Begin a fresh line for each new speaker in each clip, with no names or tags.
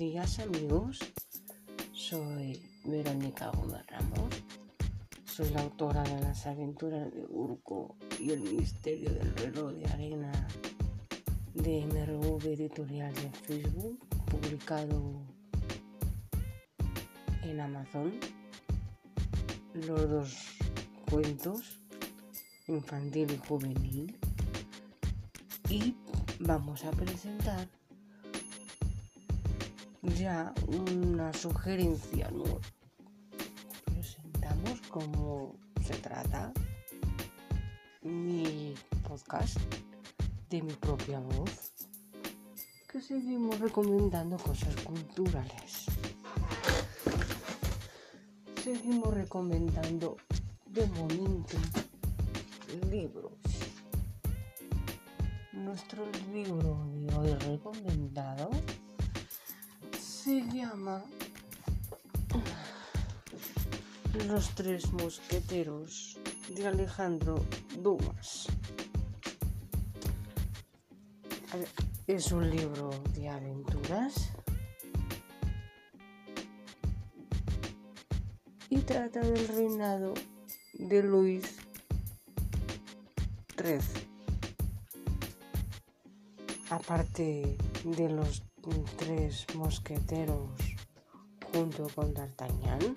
amigas, amigos. Soy Verónica Gómez Ramos. Soy la autora de las aventuras de Urco y el misterio del reloj de arena de MRV Editorial de Facebook, publicado en Amazon. Los dos cuentos, infantil y juvenil. Y vamos a presentar ya una sugerencia nueva. Presentamos cómo se trata mi podcast de mi propia voz, que seguimos recomendando cosas culturales. Seguimos recomendando de momento libros. Nuestro libro de hoy recomendado se llama Los tres mosqueteros de Alejandro Dumas. Es un libro de aventuras y trata del reinado de Luis XIII. Aparte de los tres mosqueteros junto con D'Artagnan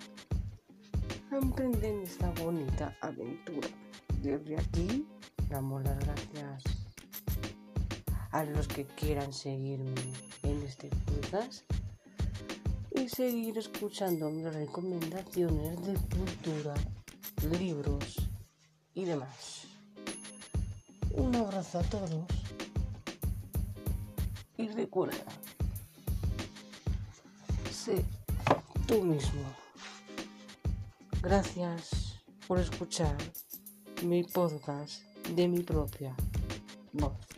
emprenden esta bonita aventura. Desde aquí damos las gracias a los que quieran seguirme en este podcast y seguir escuchando mis recomendaciones de cultura, libros y demás. Un abrazo a todos y recuerda, sé tú mismo. Gracias por escuchar mi podcast de mi propia voz.